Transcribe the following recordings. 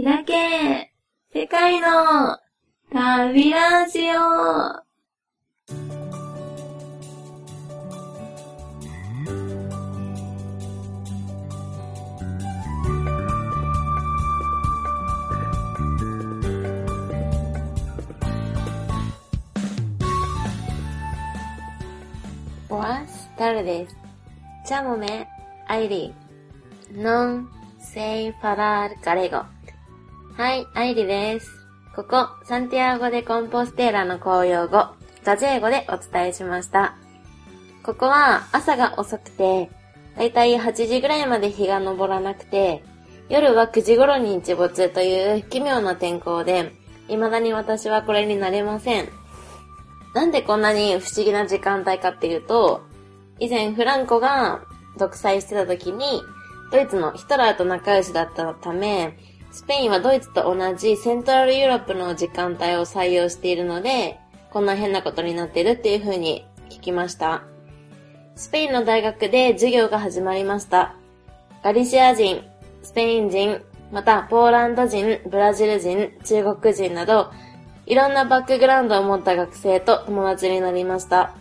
開け、世界の旅ラジオ。おはスタルです。チャモメ、アイリー。ノン、セイ、ファラー、カレゴ。はい、アイリです。ここ、サンティアゴでコンポステーラの公用語、ガジェー語でお伝えしました。ここは朝が遅くて、だいたい8時ぐらいまで日が昇らなくて、夜は9時頃に日没という奇妙な天候で、未だに私はこれになれません。なんでこんなに不思議な時間帯かっていうと、以前フランコが独裁してた時に、ドイツのヒトラーと仲良しだったため、スペインはドイツと同じセントラルユーロップの時間帯を採用しているので、こんな変なことになってるっていう風に聞きました。スペインの大学で授業が始まりました。ガリシア人、スペイン人、またポーランド人、ブラジル人、中国人など、いろんなバックグラウンドを持った学生と友達になりました。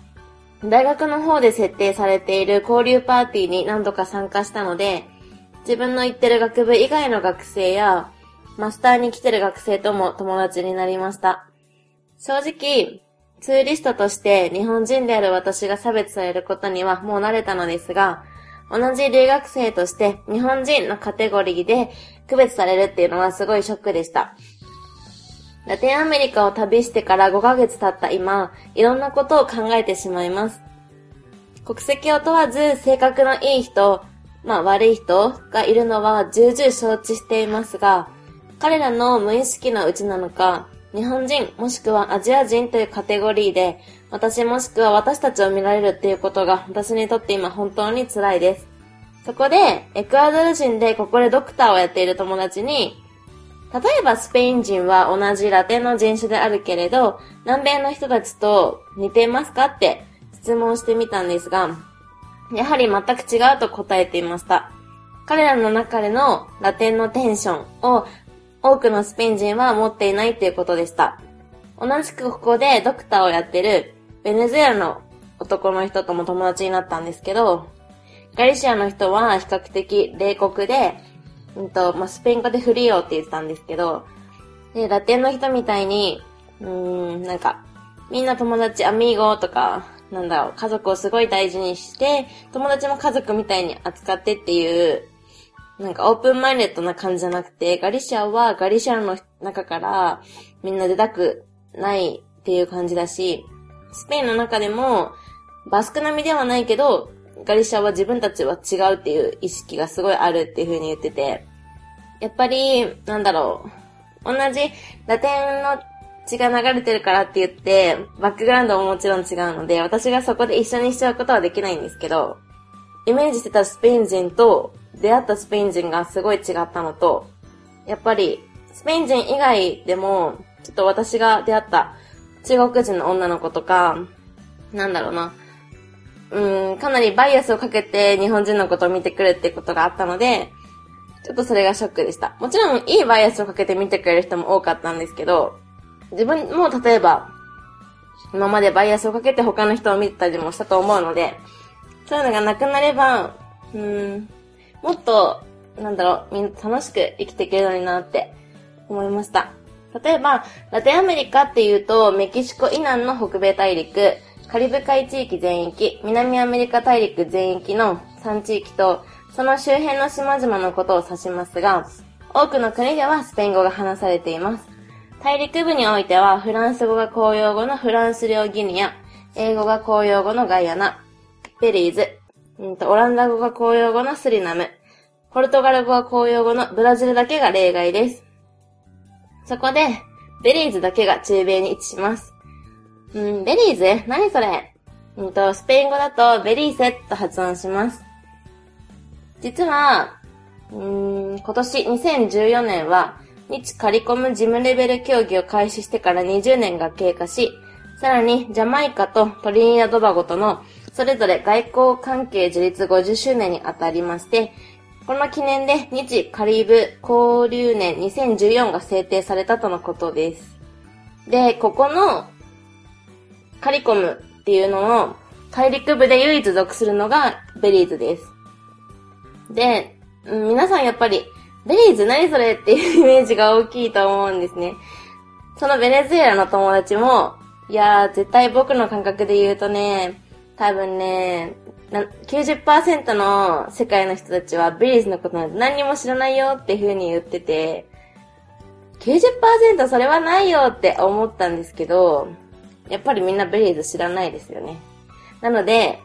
大学の方で設定されている交流パーティーに何度か参加したので、自分の行ってる学部以外の学生や、マスターに来てる学生とも友達になりました。正直、ツーリストとして日本人である私が差別されることにはもう慣れたのですが、同じ留学生として日本人のカテゴリーで区別されるっていうのはすごいショックでした。ラテンアメリカを旅してから5ヶ月経った今、いろんなことを考えてしまいます。国籍を問わず性格のいい人、まあ悪い人がいるのは重々承知していますが、彼らの無意識のうちなのか、日本人もしくはアジア人というカテゴリーで、私もしくは私たちを見られるっていうことが私にとって今本当に辛いです。そこで、エクアドル人でここでドクターをやっている友達に、例えばスペイン人は同じラテンの人種であるけれど、南米の人たちと似てますかって質問してみたんですが、やはり全く違うと答えていました。彼らの中でのラテンのテンションを多くのスペイン人は持っていないということでした。同じくここでドクターをやってるベネズエラの男の人とも友達になったんですけど、ガリシアの人は比較的冷酷で、うんと、まあ、スペイン語でフリオって言ってたんですけど、で、ラテンの人みたいに、うん、なんか、みんな友達、アミーゴとか、なんだろう、家族をすごい大事にして、友達も家族みたいに扱ってっていう、なんかオープンマインデッドな感じじゃなくて、ガリシアはガリシアの中からみんな出たくないっていう感じだし、スペインの中でも、バスク並みではないけど、ガリシアは自分たちは違うっていう意識がすごいあるっていう風に言ってて、やっぱり、なんだろう、同じラテンの血が流れてるからって言って、バックグラウンドももちろん違うので、私がそこで一緒にしちゃうことはできないんですけど、イメージしてたスペイン人と出会ったスペイン人がすごい違ったのと、やっぱり、スペイン人以外でも、ちょっと私が出会った中国人の女の子とか、なんだろうな、うーん、かなりバイアスをかけて日本人のことを見てくるってことがあったので、ちょっとそれがショックでした。もちろん、いいバイアスをかけて見てくれる人も多かったんですけど、自分も例えば、今までバイアスをかけて他の人を見たりもしたと思うので、そういうのがなくなれば、うん、もっと、なんだろう、みんな楽しく生きていけるのになって思いました。例えば、ラテンアメリカっていうと、メキシコ以南の北米大陸、カリブ海地域全域、南アメリカ大陸全域の3地域と、その周辺の島々のことを指しますが、多くの国ではスペイン語が話されています。大陸部においては、フランス語が公用語のフランス領ギニア、英語が公用語のガイアナ、ベリーズ、うんとオランダ語が公用語のスリナム、ポルトガル語が公用語のブラジルだけが例外です。そこで、ベリーズだけが中米に位置します。うん、ベリーズ？何それ？うんと、スペイン語だとベリーセと発音します。実は、うん、今年2014年は、日・カリコム事務レベル協議を開始してから20年が経過し、さらにジャマイカとトリニダード・トバゴとのそれぞれ外交関係樹立50周年にあたりまして、この記念で日カリブ交流年2014が制定されたとのことです。で、ここのカリコムっていうのの大陸部で唯一属するのがベリーズです。で、皆さんやっぱり、ベリーズ何それっていうイメージが大きいと思うんですね。そのベネズエラの友達も、いやー、絶対僕の感覚で言うとね、多分ね、90%の世界の人たちはベリーズのことなんて何にも知らないよっていう風に言ってて、90%それはないよって思ったんですけど、やっぱりみんなベリーズ知らないですよね。なので、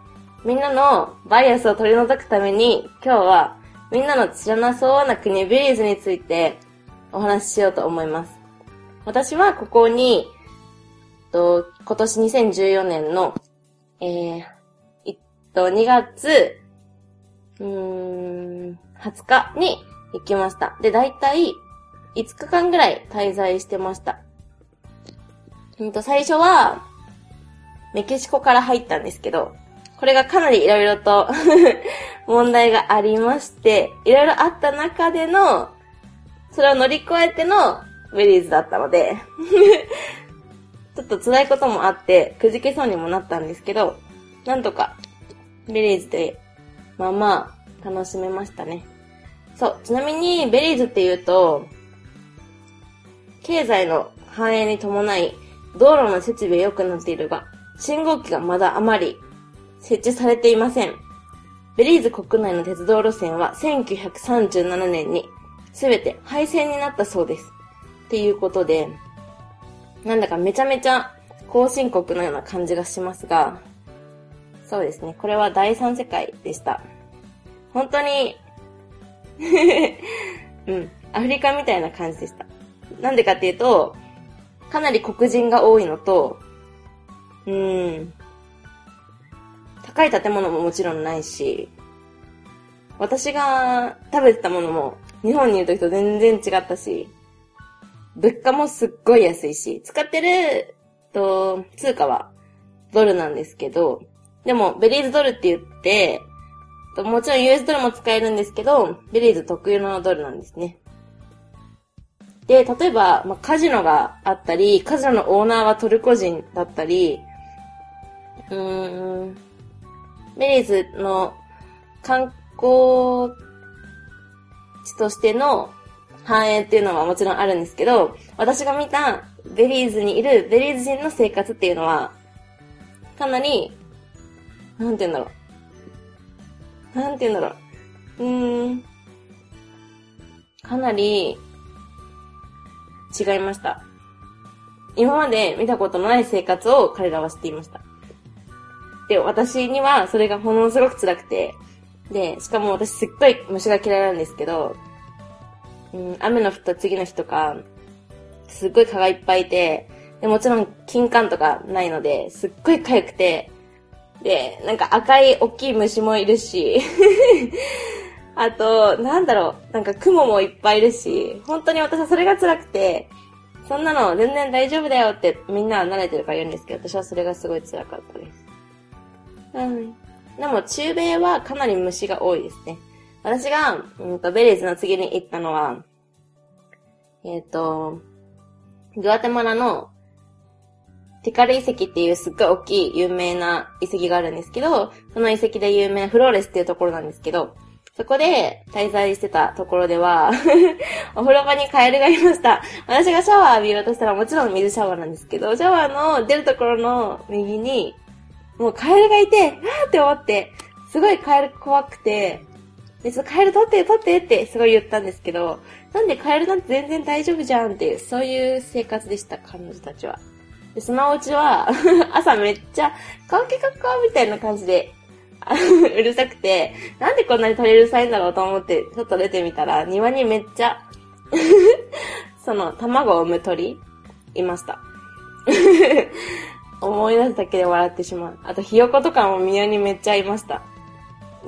みんなのバイアスを取り除くために、今日はみんなの知らなそうな国ベリーズについてお話ししようと思います。私はここに、と今年2014年の、えー、えっと、2月、うーん、20日に行きました。で、だいたい5日間ぐらい滞在してました。うんと、最初は、メキシコから入ったんですけど、これがかなり色々と 問題がありまして、いろいろあった中での、それを乗り越えてのベリーズだったので、ちょっと辛いこともあって、くじけそうにもなったんですけど、なんとか、ベリーズで、まあまあ、楽しめましたね。そう、ちなみに、ベリーズって言うと、経済の繁栄に伴い、道路の設備が良くなっているが、信号機がまだあまり設置されていません。ベリーズ国内の鉄道路線は1937年にすべて廃線になったそうです。っていうことで、なんだかめちゃめちゃ後進国のような感じがしますが、そうですね。これは第三世界でした。本当に、うん、アフリカみたいな感じでした。なんでかっていうと、かなり黒人が多いのと、うん、高い建物ももちろんないし、私が食べてたものも日本にいる時と全然違ったし、物価もすっごい安いし、使ってる、と、通貨はドルなんですけど、でも、ベリーズドルって言って、ともちろん US ドルも使えるんですけど、ベリーズ特有のドルなんですね。で、例えば、まあ、カジノがあったり、カジノのオーナーはトルコ人だったり、うーん、ベリーズの観光地としての繁栄っていうのはもちろんあるんですけど、私が見たベリーズにいるベリーズ人の生活っていうのは、かなり、なんて言うんだろう。なんて言うんだろう。うーん。かなり、違いました。今まで見たことのない生活を彼らはしていました。で、私にはそれがものすごく辛くて、で、しかも私すっごい虫が嫌いなんですけど、うん、雨の降った次の日とか、すっごい蚊がいっぱいいて、で、もちろん金柑とかないので、すっごい痒くて、で、なんか赤い大きい虫もいるし、あと、なんだろう、なんか雲もいっぱいいるし、本当に私はそれが辛くて、そんなの全然大丈夫だよってみんなは慣れてるから言うんですけど、私はそれがすごい辛かったです。うん。でも中米はかなり虫が多いですね。私が、うんと、ベリーズの次に行ったのは、えっ、と、グアテマラのティカル遺跡っていうすっごい大きい有名な遺跡があるんですけど、その遺跡で有名なフローレスっていうところなんですけど、そこで滞在してたところでは、お風呂場にカエルがいました。私がシャワー浴びようとしたらもちろん水シャワーなんですけど、シャワーの出るところの右に、もうカエルがいて、わーって思って、すごいカエル怖くて、で、そのカエル取って取ってってすごい言ったんですけど、なんでカエルなんて全然大丈夫じゃんっていう、そういう生活でした、彼女たちは。で、そのお家は、朝めっちゃ、カンケカッカーみたいな感じで、うるさくて、なんでこんなに鳥うるさいんだろうと思って、ちょっと出てみたら、庭にめっちゃ、その、卵を産む鳥、いました。思い出すだけで笑ってしまう。あと、ひよことかも庭にめっちゃいました。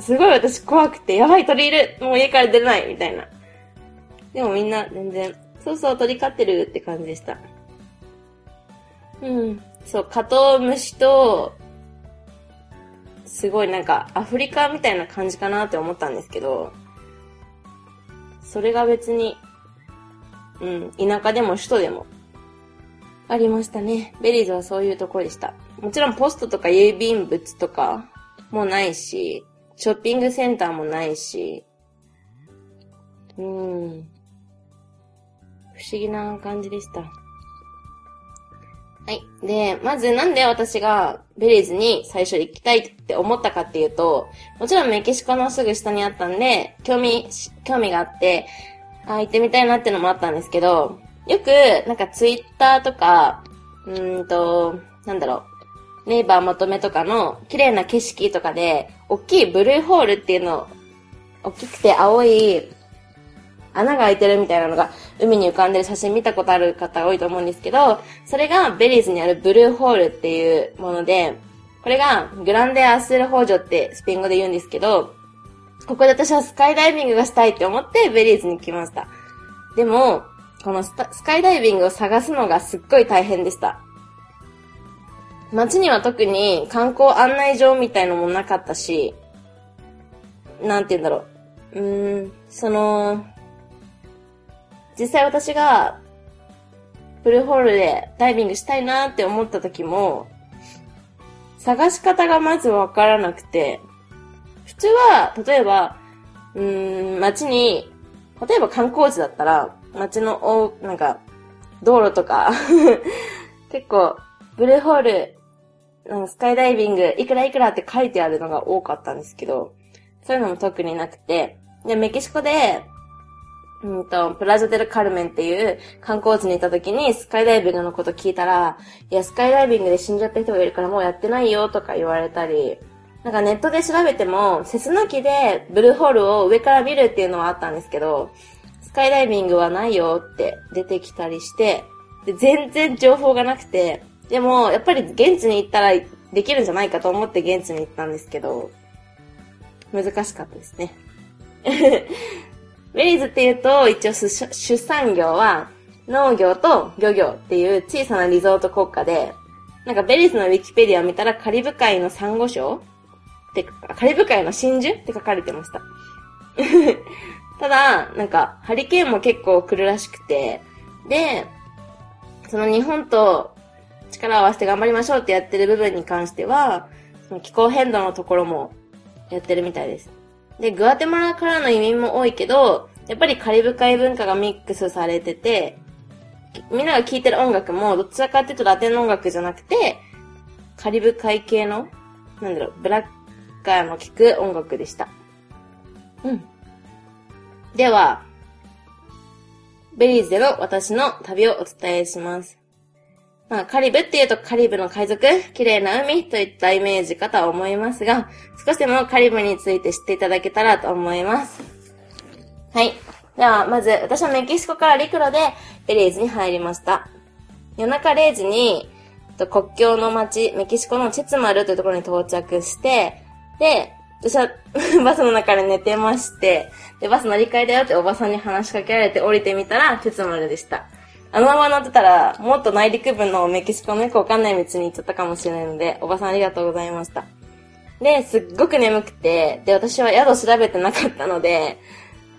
すごい私怖くて、やばい鳥いるもう家から出れないみたいな。でもみんな全然、そうそう鳥飼ってるって感じでした。うん。そう、カトウムシと、すごいなんかアフリカみたいな感じかなって思ったんですけど、それが別に、うん、田舎でも首都でも、ありましたね。ベリーズはそういうところでした。もちろんポストとか郵便物とかもないし、ショッピングセンターもないし、うん。不思議な感じでした。はい。で、まずなんで私がベリーズに最初行きたいって思ったかっていうと、もちろんメキシコのすぐ下にあったんで、興味、興味があって、あ、行ってみたいなってのもあったんですけど、よく、なんかツイッターとか、うんと、なんだろう、ネイバーまとめとかの綺麗な景色とかで、大きいブルーホールっていうの、大きくて青い穴が開いてるみたいなのが海に浮かんでる写真見たことある方多いと思うんですけど、それがベリーズにあるブルーホールっていうもので、これが Grande Azul Hoyo ってスペイン語で言うんですけど、ここで私はスカイダイビングがしたいって思ってベリーズに来ました。でも、このスカイダイビングを探すのがすっごい大変でした。街には特に観光案内所みたいのもなかったし、なんて言うんだろう。うーん、その、実際私が、ブルーホールでダイビングしたいなって思った時も、探し方がまずわからなくて、普通は、例えば、うーん、街に、例えば観光地だったら、街のお、なんか、道路とか。結構、ブルーホール、スカイダイビング、いくらいくらって書いてあるのが多かったんですけど、そういうのも特になくて、で、メキシコで、うんと、プラジョデルカルメンっていう観光地に行った時にスカイダイビングのこと聞いたら、いや、スカイダイビングで死んじゃった人がいるからもうやってないよとか言われたり、なんかネットで調べても、セスナ機でブルーホールを上から見るっていうのはあったんですけど、カイダイビングはないよって出てきたりして、で全然情報がなくて、でも、やっぱり現地に行ったらできるんじゃないかと思って現地に行ったんですけど、難しかったですね。ウェリーズっていうと、一応出産業は農業と漁業っていう小さなリゾート国家で、なんかベリーズのウィキペディアを見たらカリブ海のサンゴ礁ってカリブ海の真珠って書かれてました。ただ、なんか、ハリケーンも結構来るらしくて、で、その日本と力を合わせて頑張りましょうってやってる部分に関しては、その気候変動のところもやってるみたいです。で、グアテマラからの移民も多いけど、やっぱりカリブ海文化がミックスされてて、みんなが聴いてる音楽も、どちらかっていうとラテンの音楽じゃなくて、カリブ海系の、なんだろう、ブラッカーの聴く音楽でした。うん。では、ベリーズでの私の旅をお伝えします。まあ、カリブっていうとカリブの海賊、綺麗な海といったイメージかとは思いますが、少しでもカリブについて知っていただけたらと思います。はい。では、まず、私はメキシコから陸路でベリーズに入りました。夜中0時に、国境の街、メキシコのチェツマルというところに到着して、で、私は バスの中で寝てまして、で、バス乗り換えだよっておばさんに話しかけられて降りてみたら、チェツマルでした。あのまま乗ってたら、もっと内陸部のメキシコのよくわかんない道に行っちゃったかもしれないので、おばさんありがとうございました。で、すっごく眠くて、で、私は宿調べてなかったので、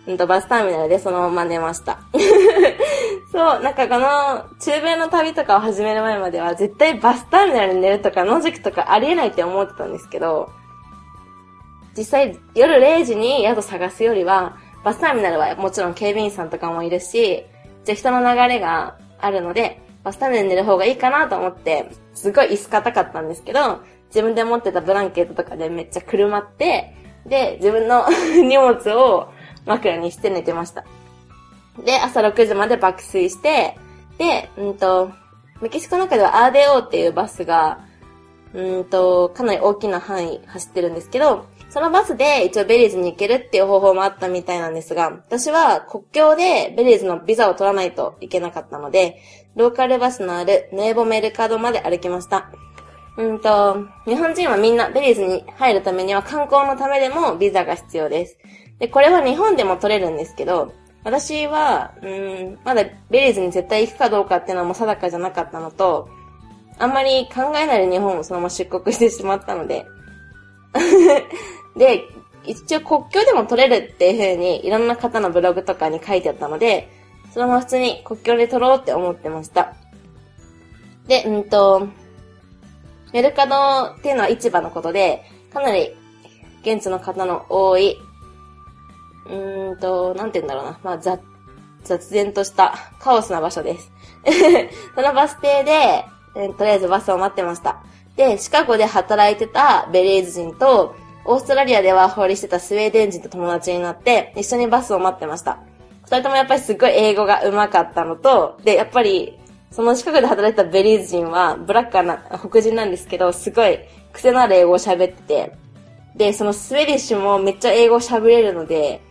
うんと、バスターミナルでそのまま寝ました。そう、なんかこの、中米の旅とかを始める前までは、絶対バスターミナルで寝るとか、野宿とかありえないって思ってたんですけど、実際夜0時に宿探すよりは、バスターミナルはもちろん警備員さんとかもいるし、じゃ人の流れがあるので、バスタブで寝る方がいいかなと思って、すごい椅子硬かったんですけど、自分で持ってたブランケットとかでめっちゃくるまって、で、自分の 荷物を枕にして寝てました。で、朝6時まで爆睡して、で、うんと、メキシコの中ではアーデオっていうバスが、うんと、かなり大きな範囲走ってるんですけど、そのバスで一応ベリーズに行けるっていう方法もあったみたいなんですが、私は国境でベリーズのビザを取らないといけなかったので、ローカルバスのある Nuevo Mercado まで歩きました。うんと、日本人はみんなベリーズに入るためには観光のためでもビザが必要です。で、これは日本でも取れるんですけど、私は、うん、まだベリーズに絶対行くかどうかっていうのはもう定かじゃなかったのと、あんまり考えないで日本をそのまま出国してしまったので、で、一応国境でも取れるっていう風にいろんな方のブログとかに書いてあったので、そのまま普通に国境で取ろうって思ってました。で、うんと、メルカドっていうのは市場のことで、かなり現地の方の多い、うんと、なんて言うんだろうな。まあ、雑、雑然としたカオスな場所です。そのバス停で、えーとりあえずバスを待ってました。で、シカゴで働いてたベリーズ人と、オーストラリアでワーホリしてたスウェーデン人と友達になって、一緒にバスを待ってました。二人ともやっぱりすっごい英語が上手かったのと、で、やっぱり、そのシカゴで働いてたベリーズ人は、 black な、黒人なんですけど、すごい癖のある英語を喋ってて、で、その Swedish もめっちゃ英語喋れるので、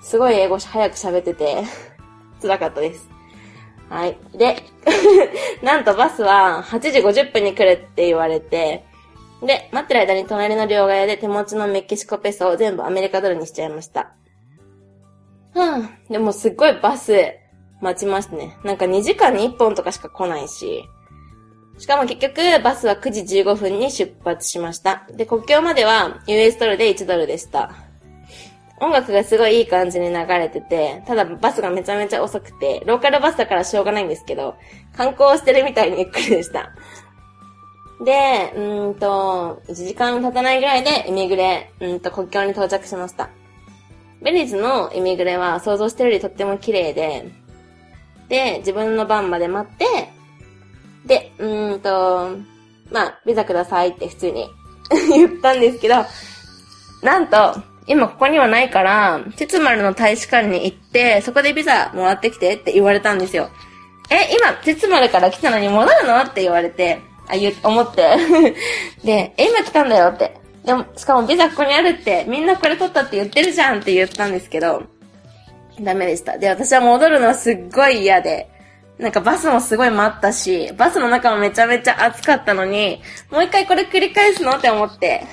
すごい英語早く喋ってて、辛かったです。はい。で、なんとバスは8時50分に来るって言われて、で、待ってる間に隣の両替屋で手持ちのメキシコペソを全部アメリカドルにしちゃいました。はぁ、でもすっごいバス待ちましたね。なんか2時間に1本とかしか来ないし。しかも結局、バスは9時15分に出発しました。で、国境までは US ドルで1ドルでした。音楽がすごいいい感じに流れてて、ただバスがめちゃめちゃ遅くて、ローカルバスだからしょうがないんですけど、観光してるみたいにゆっくりでした。で、うんと、1時間経たないぐらいで、イミグレ、うんと、国境に到着しました。ベリーズのイミグレは想像してるよりとっても綺麗で、で、自分の番まで待って、で、うんと、まあ、ビザくださいって普通に 言ったんですけど、なんと、今ここにはないから、テツマルの大使館に行って、そこでビザもらってきてって言われたんですよ。え、今、テツマルから来たのに戻るの？って言われて、あ、言、思って。で、え、今来たんだよって。でも、しかもビザここにあるって、みんなこれ取ったって言ってるじゃんって言ったんですけど、ダメでした。で、私は戻るのはすっごい嫌で、なんかバスもすごい待ったし、バスの中もめちゃめちゃ暑かったのに、もう一回これ繰り返すのって思って。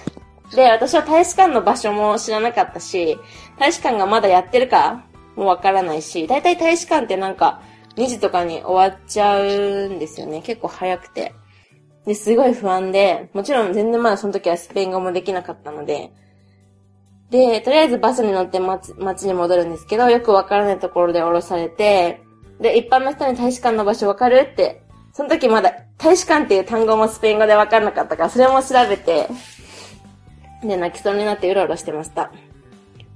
で、私は大使館の場所も知らなかったし、大使館がまだやってるかもわからないし、だいたい大使館ってなんか2時とかに終わっちゃうんですよね。結構早くて。で、すごい不安で、もちろん全然まだその時はスペイン語もできなかったので、で、とりあえずバスに乗って街に戻るんですけど、よくわからないところで降ろされて、で、一般の人に大使館の場所わかるって、その時まだ大使館っていう単語もスペイン語でわかんなかったから、それも調べて、で、泣きそうになってうろうろしてました。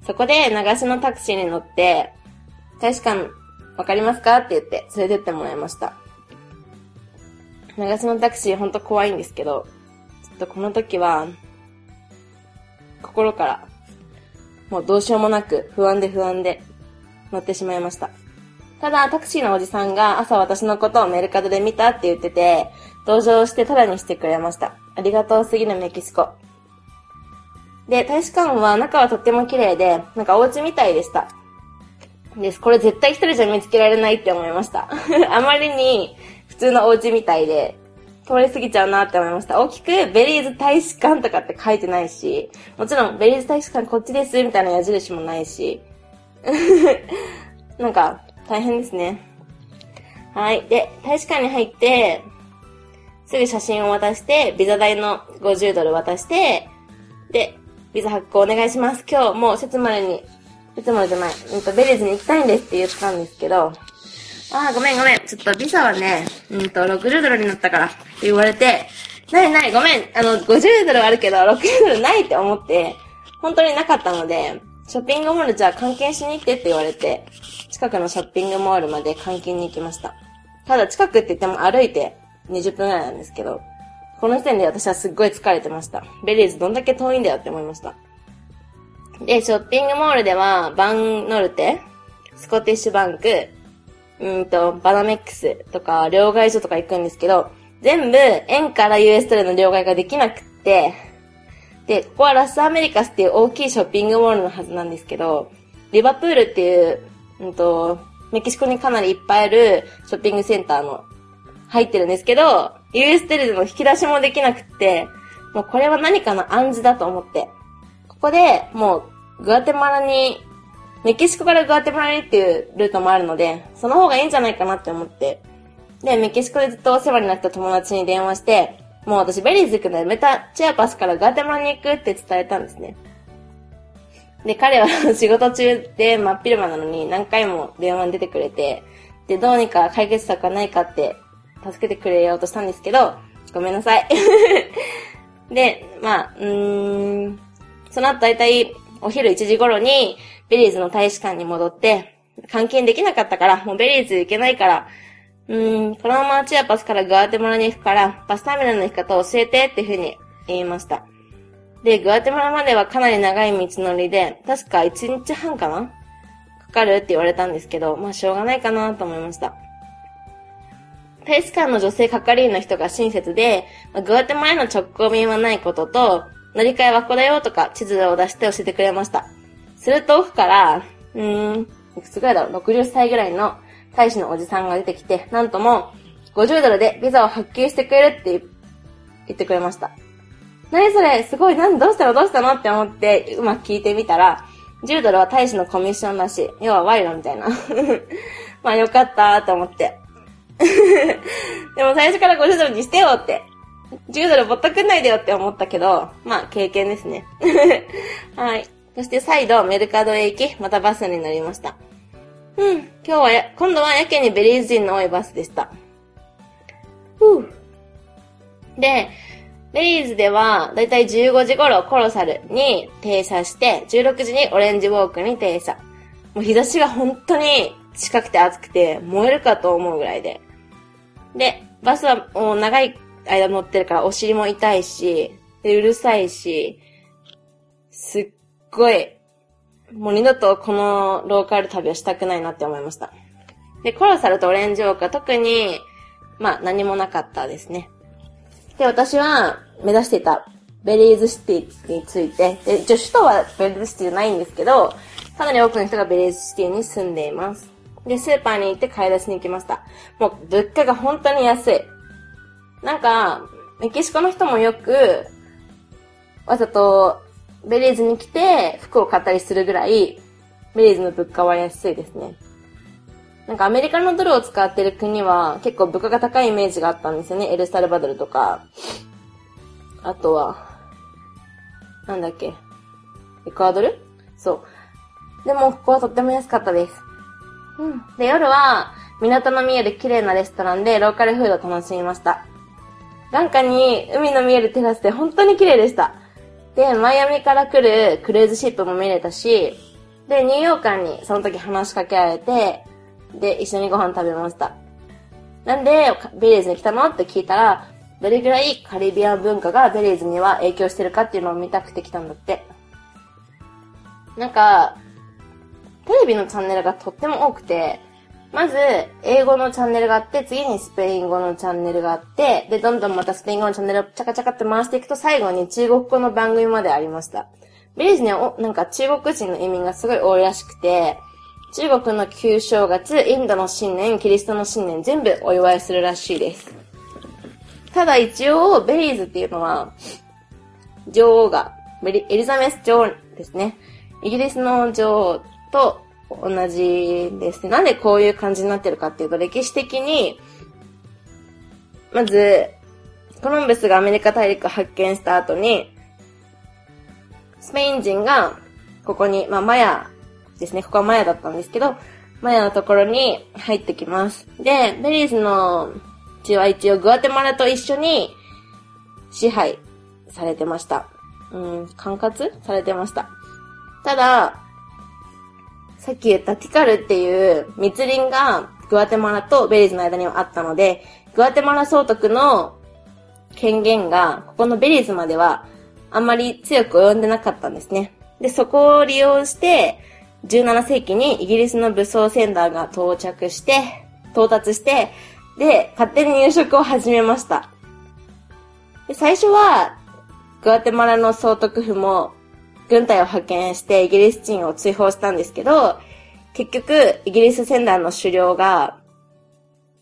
そこで流しのタクシーに乗って、大使館わかりますかって言って連れてってもらいました。流しのタクシーほんと怖いんですけど、ちょっとこの時は、心から、もうどうしようもなく不安で不安で乗ってしまいました。ただ、タクシーのおじさんが朝私のことをメルカドで見たって言ってて、同情してタダにしてくれました。ありがとうすぎるメキシコ。で、大使館は中はとっても綺麗で、なんかお家みたいでした。です。これ絶対一人じゃ見つけられないって思いました。あまりに普通のお家みたいで、通り過ぎちゃうなって思いました。大きくベリーズ大使館とかって書いてないし、もちろんベリーズ大使館こっちですみたいな矢印もないし、なんか大変ですね。はい。で、大使館に入って、すぐ写真を渡して、ビザ代の50ドル渡して、で、ビザ発行お願いします。今日もう節までに、節までじゃない、うんと、ベリーズに行きたいんですって言ったんですけど、あーごめんごめん。ちょっとビザはね、うんと、60ドルになったからって言われて、ないない、ごめん。あの、50ドルあるけど、60ドルないって思って、本当になかったので、ショッピングモールじゃあ換金しに行ってって言われて、近くのショッピングモールまで換金に行きました。ただ近くって言っても歩いて20分くらいなんですけど、この時点で私はすっごい疲れてました。ベリーズどんだけ遠いんだよって思いました。で、ショッピングモールでは、バンノルテ、スコティッシュバンク、うんと、バナメックスとか、両替所とか行くんですけど、全部、円から US ドルの両替ができなくって、で、ここはラスアメリカスっていう大きいショッピングモールのはずなんですけど、リバプールっていう、うんと、メキシコにかなりいっぱいあるショッピングセンターの入ってるんですけど、US ドルの引き出しもできなくって、もうこれは何かの暗示だと思って、ここでもうグアテマラに、メキシコからグアテマラにっていうルートもあるので、その方がいいんじゃないかなって思って、で、メキシコでずっとお世話になった友達に電話して、もう私ベリーズ行くのやめた、チアパスからグアテマラに行くって伝えたんですね。で、彼は仕事中で真っ昼間なのに何回も電話に出てくれて、で、どうにか解決策はないかって助けてくれようとしたんですけど、ごめんなさい。で、まあ、うーん、その後だいたいお昼1時頃にベリーズの大使館に戻って、換金できなかったから、もうベリーズ行けないから、うーん、このままチアパスからグアテマラに行くから、バスターミナルの行き方を教えてっていうふうに言いました。で、グアテマラまではかなり長い道のりで、確か1日半かな？かかるって言われたんですけど、まあしょうがないかなと思いました。大使館の女性係員の人が親切で、グアテマラへの直行便はないことと、乗り換えはここだよとか地図を出して教えてくれました。すると奥から、うーん、いくつぐらいだろう、60歳ぐらいの大使のおじさんが出てきて、なんとも、50ドルでビザを発給してくれるって言ってくれました。何それすごい、何、どうしたのどうしたのって思って、うまく聞いてみたら、10ドルは大使のコミッションらし。要は賄賂みたいな。まあよかったーと思って。でも最初から50ドルにしてよって。10ドルぼったくんないでよって思ったけど、まあ経験ですね。はい。そして再度 mercado へ行き、またバスに乗りました。うん、今日はや、今度はやけにベリーズ人の多いバスでした。ふう。で、ベリーズでは、だいたい15時頃コロサルに停車して、16時にオレンジウォークに停車。もう日差しが本当に近くて暑くて、燃えるかと思うぐらいで。で、バスはもう長い間乗ってるからお尻も痛いし、で、うるさいし、すっごいもう二度とこのローカル旅をしたくないなって思いました。で、コロサルとオレンジウォークは特に、まあ何もなかったですね。で、私は目指していたベリーズシティについて、で、首都はベリーズシティじゃないんですけど、かなり多くの人がベリーズシティに住んでいます。で、スーパーに行って買い出しに行きました。もう物価が本当に安い。なんか、メキシコの人もよく、わざとベリーズに来て服を買ったりするぐらい、ベリーズの物価は安いですね。なんかアメリカのドルを使ってる国は結構物価が高いイメージがあったんですよね。エルサルバドルとか、あとは、なんだっけ、エクアドル？そう。でも、ここはとっても安かったです。うん。で、夜は、港の見える綺麗なレストランでローカルフードを楽しみました。眼下に海の見えるテラスで本当に綺麗でした。で、マイアミから来るクルーズシップも見れたし、で、ニューヨーカーにその時話しかけられて、で、一緒にご飯食べました。なんで、ベリーズに来たのって聞いたら、どれぐらいカリビアン文化がベリーズには影響してるかっていうのを見たくて来たんだって。なんか、テレビのチャンネルがとっても多くて、まず、英語のチャンネルがあって、次にスペイン語のチャンネルがあって、で、どんどんまたスペイン語のチャンネルをチャカチャカって回していくと、最後に中国語の番組までありました。ベリーズにはお、なんか中国人の移民がすごい多いらしくて、中国の旧正月、インドの新年、キリストの新年、全部お祝いするらしいです。ただ一応、ベリーズっていうのは、女王が、エリザベス女王ですね。イギリスの女王と同じですね。なんでこういう感じになってるかっていうと、歴史的に、まず、コロンブスがアメリカ大陸発見した後に、スペイン人が、ここに、まあ、マヤですね。ここはマヤだったんですけど、マヤのところに入ってきます。で、ベリーズの地は一応グアテマラと一緒に支配されてました。うん、管轄されてました。ただ、さっき言ったティカルっていう密林がグアテマラとベリーズの間にはあったので、グアテマラ総督の権限がここのベリーズまではあんまり強く及んでなかったんですね。で、そこを利用して、17世紀にイギリスの武装船団が到着して、到達して、で、勝手に入植を始めました。で最初は、グアテマラの総督府も軍隊を派遣してイギリス人を追放したんですけど、結局、イギリス船団の狩猟が、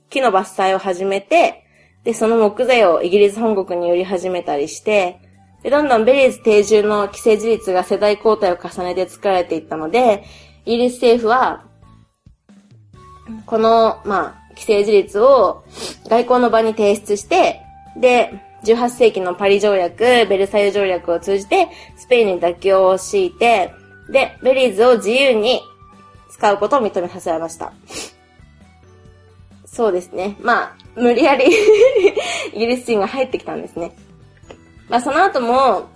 木の伐採を始めて、で、その木材をイギリス本国に売り始めたりして、で、どんどんベリーズ定住の既成事実が世代交代を重ねて作られていったので、イギリス政府は、この、まあ、既成事実を外交の場に提出して、で、18世紀のパリ条約、ベルサイユ条約を通じて、スペインに妥協を強いて、で、ベリーズを自由に使うことを認めさせられました。そうですね。まあ、無理やり イギリス人が入ってきたんですね。まあ、その後も、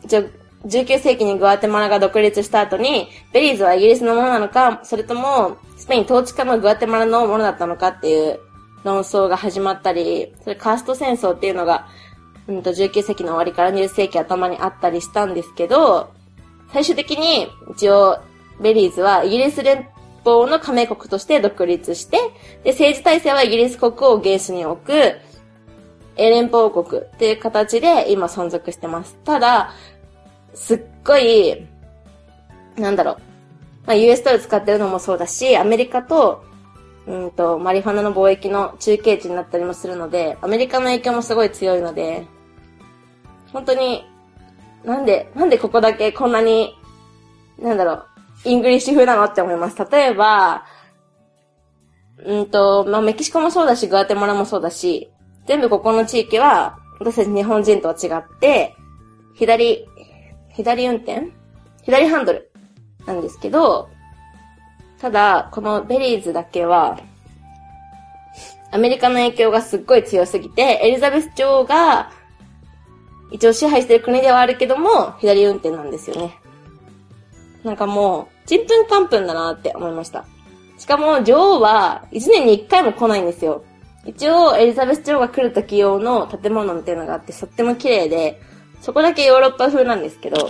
19世紀にグアテマラが独立した後に、ベリーズはイギリスのものなのか、それとも、スペイン統治下のグアテマラのものだったのかっていう論争が始まったり、それカースト戦争っていうのが、うんと19世紀の終わりから20世紀頭にあったりしたんですけど、最終的に一応ベリーズはイギリス連邦の加盟国として独立して、で、政治体制はイギリス国王を元首に置く、英連邦国っていう形で今存続してます。ただ、すっごい、なんだろう。まあ、US ドル使ってるのもそうだし、アメリカと、うんと、マリファナの貿易の中継地になったりもするので、アメリカの影響もすごい強いので、本当に、なんで、なんでここだけこんなに、なんだろう、イングリッシュ風なのって思います。例えば、うんと、まあ、メキシコもそうだし、グアテマラもそうだし、全部ここの地域は、私たち日本人とは違って、左、左運転？左ハンドルなんですけど、ただ、このベリーズだけは、アメリカの影響がすっごい強すぎて、エリザベス女王が、一応支配してる国ではあるけども、左運転なんですよね。なんかもう、ちんぷんかんぷんだなって思いました。しかも、女王は、一年に一回も来ないんですよ。一応、エリザベス女王が来る時用の建物っていうのがあって、とっても綺麗で、そこだけヨーロッパ風なんですけど、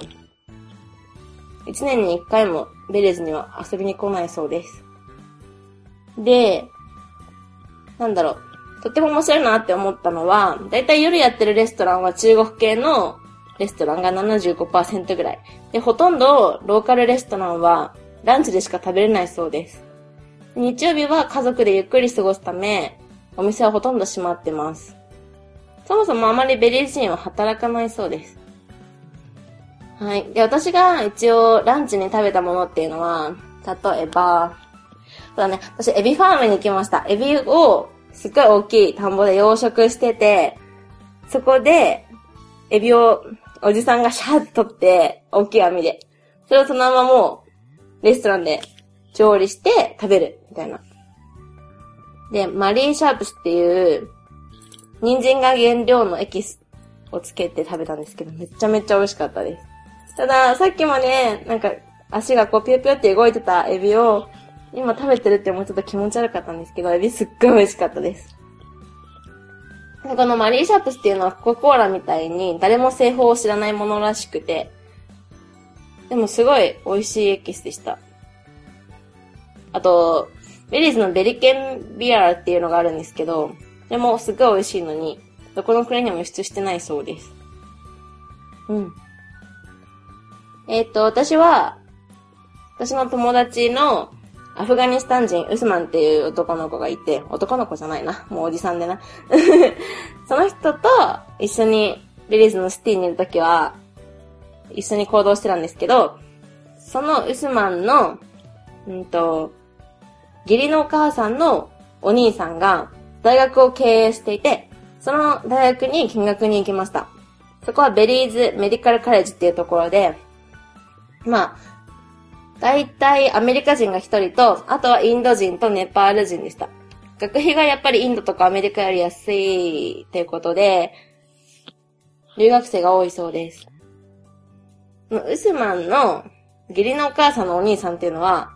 一年に一回もベレーズには遊びに来ないそうです。で、なんだろう。とっても面白いなって思ったのは、だいたい夜やってるレストランは中国系のレストランが75%ぐらい。で、ほとんどローカルレストランはランチでしか食べれないそうです。日曜日は家族でゆっくり過ごすため、お店はほとんど閉まってます。そもそもあまりベリーズ人は働かないそうです。はい。で、私が一応ランチに食べたものっていうのは、例えば、そうだね、私エビファームに行きました。エビをすっごい大きい田んぼで養殖してて、そこで、エビをおじさんがシャーッと取って、大きい網で。それをそのままもう、レストランで調理して食べる、みたいな。で、マリーシャープスっていう、人参が原料のエキスをつけて食べたんですけど、めちゃめちゃ美味しかったです。ただ、さっきまで、なんか、足がこう、ぴよぴよって動いてたエビを、今食べてるって思うちょっと気持ち悪かったんですけど、エビすっごい美味しかったです。このマリーシャープスっていうのはコカ・コーラみたいに誰も製法を知らないものらしくて、でもすごい美味しいエキスでした。あと、ベリーズのベリケンビアっていうのがあるんですけど、でもすっごい美味しいのに、どこの国にも輸出してないそうです。うん。えっ、と、私は、私の友達のアフガニスタン人、ウスマンっていう男の子がいて、男の子じゃないな。もうおじさんでな。その人と一緒にベリーズのシティにいるときは、一緒に行動してたんですけど、そのウスマンの、うんと、義理のお母さんのお兄さんが大学を経営していて、その大学に見学に行きました。そこはベリーズメディカルカレッジっていうところで、まあ、大体アメリカ人が一人と、あとはインド人とネパール人でした。学費がやっぱりインドとかアメリカより安いっていうことで、留学生が多いそうです。ウスマンの義理のお母さんのお兄さんっていうのは、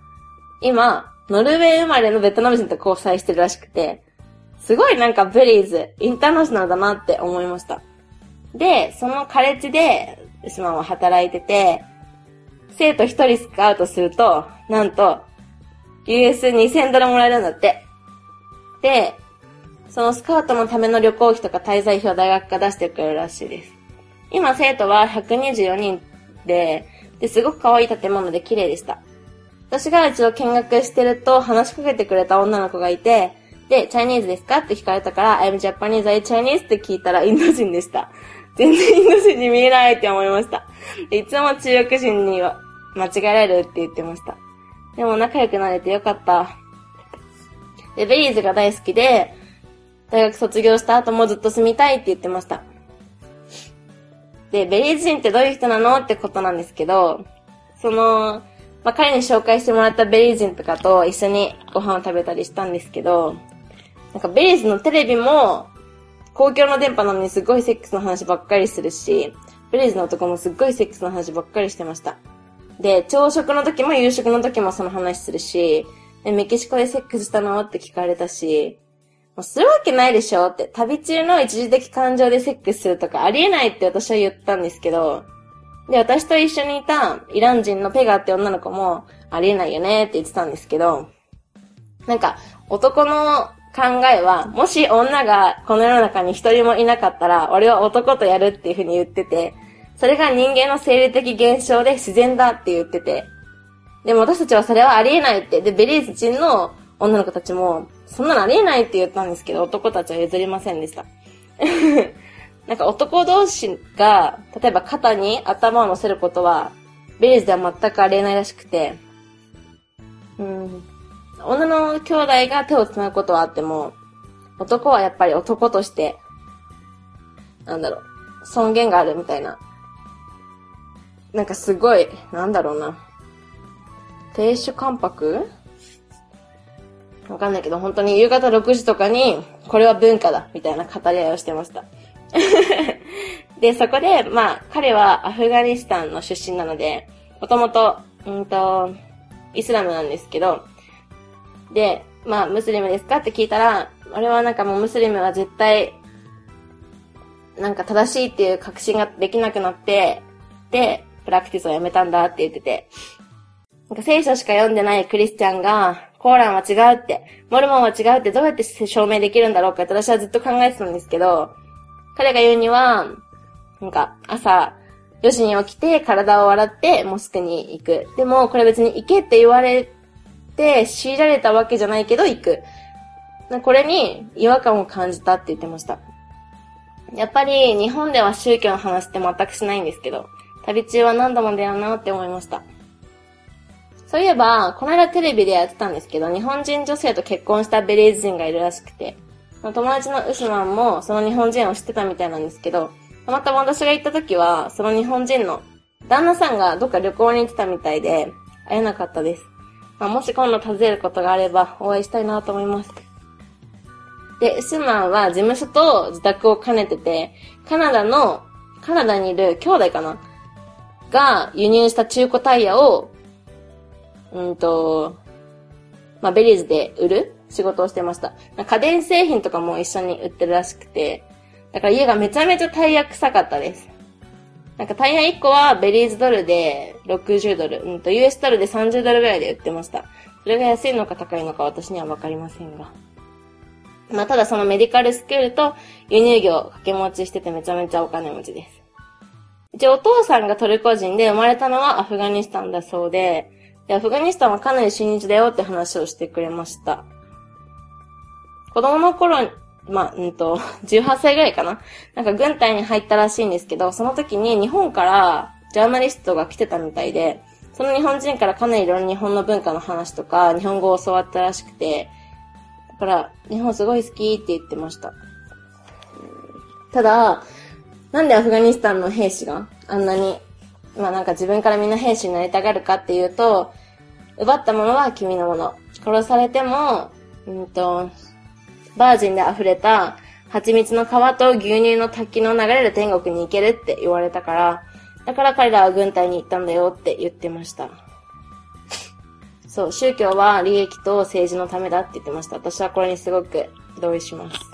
今、ノルウェー生まれのベトナム人と交際してるらしくて、すごいなんかベリーズ、インターナショナルだなって思いました。で、そのカレッジで、ウスマンは働いてて、生徒一人スカウトすると、なんと、US2000 ドルもらえるんだって。で、そのスカウトのための旅行費とか滞在費を大学が出してくれるらしいです。今生徒は124人で、で、すごく可愛い建物で綺麗でした。私が一度見学してると話しかけてくれた女の子がいて、で、チャイニーズですかって聞かれたから、I'm Japanese, I Chinese って聞いたらインド人でした。全然インド人に見えないって思いました。いつも中国人には間違えられるって言ってました。でも仲良くなれてよかった。で、ベリーズが大好きで、大学卒業した後もずっと住みたいって言ってました。で、ベリーズ人ってどういう人なのってことなんですけど、その、まあ、彼に紹介してもらったベリーズ人とかと一緒にご飯を食べたりしたんですけど、なんかベリーズのテレビも、公共の電波なのにすごいセックスの話ばっかりするし、ベリーズの男もすっごいセックスの話ばっかりしてました。で、朝食の時も夕食の時もその話するし、メキシコでセックスしたのって聞かれたし、もうするわけないでしょって、旅中の一時的感情でセックスするとかありえないって私は言ったんですけど、で、私と一緒にいたイラン人のペガって女の子も、ありえないよねって言ってたんですけど、なんか、男の考えは、もし女がこの世の中に一人もいなかったら、俺は男とやるっていう風に言ってて、それが人間の生理的現象で自然だって言ってて、でも私たちはそれはありえないって、で、ベリーズ人の女の子たちも、そんなのありえないって言ったんですけど、男たちは譲りませんでした。なんか男同士が、例えば肩に頭を乗せることは、ベリーズでは全くありえないらしくて、うん。女の兄弟が手を繋ぐことはあっても、男はやっぱり男として、なんだろう、尊厳があるみたいな。なんかすごい、なんだろうな。亭主関白？わかんないけど、本当に夕方6時とかに、これは文化だ、みたいな語り合いをしてました。で、そこで、まあ、彼はアフガニスタンの出身なので、もともと、うんと、イスラムなんですけど、で、まあ、ムスリムですかって聞いたら、俺はなんかもうムスリムは絶対、なんか正しいっていう確信ができなくなって、で、プラクティスをやめたんだって言ってて、なんか聖書しか読んでないクリスチャンが、コーランは違うって、モルモンは違うってどうやって証明できるんだろうかって私はずっと考えてたんですけど、彼が言うには、なんか朝4時に起きて体を洗ってモスクに行く。でもこれ別に行けって言われて強いられたわけじゃないけど行く。これに違和感を感じたって言ってました。やっぱり日本では宗教の話って全くしないんですけど、旅中は何度もだよなって思いました。そういえば、この間テレビでやってたんですけど、日本人女性と結婚したベリーズ人がいるらしくて、友達のウスマンもその日本人を知ってたみたいなんですけど、たまたま私が行った時は、その日本人の旦那さんがどっか旅行に行ってたみたいで、会えなかったです。まあ、もし今度訪ねることがあれば、お会いしたいなと思います。で、ウスマンは事務所と自宅を兼ねてて、カナダの、カナダにいる兄弟かなが輸入した中古タイヤをうんと、まあ、ベリーズで売る仕事をしてました。家電製品とかも一緒に売ってるらしくて、だから家がめちゃめちゃタイヤ臭かったです。なんかタイヤ1個はベリーズドルで60ドル、うんと US ドルで30ドルぐらいで売ってました。それが安いのか高いのか私にはわかりませんが。まあ、ただそのメディカルスクールと輸入業掛け持ちしててめちゃめちゃお金持ちです。一応お父さんがトルコ人で生まれたのはアフガニスタンだそうで、で、アフガニスタンはかなり親日だよって話をしてくれました。子供の頃、まあ、うんと、18歳ぐらいかななんか軍隊に入ったらしいんですけど、その時に日本からジャーナリストが来てたみたいで、その日本人からかなりいろいろ日本の文化の話とか、日本語を教わったらしくて、だから、日本すごい好きって言ってました。ただ、なんでアフガニスタンの兵士があんなにまあなんか自分からみんな兵士になりたがるかっていうと、奪ったものは君のもの。殺されても、うんと、バージンで溢れた蜂蜜の皮と牛乳の滝の流れる天国に行けるって言われたから、だから彼らは軍隊に行ったんだよって言ってました。そう、宗教は利益と政治のためだって言ってました。私はこれにすごく同意します。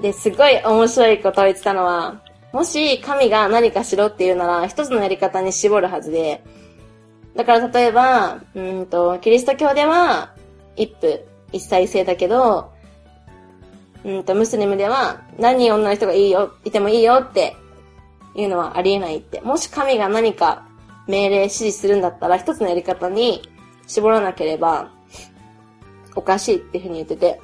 で、すごい面白いことを言ってたのは、もし神が何かしろっていうなら、一つのやり方に絞るはずで、だから例えば、うんと、キリスト教では、一夫一妻制だけど、うんと、ムスリムでは、何人女の人がいいよ、いてもいいよっていうのはありえないって。もし神が何か命令指示するんだったら、一つのやり方に絞らなければ、おかしいっていうふうに言ってて。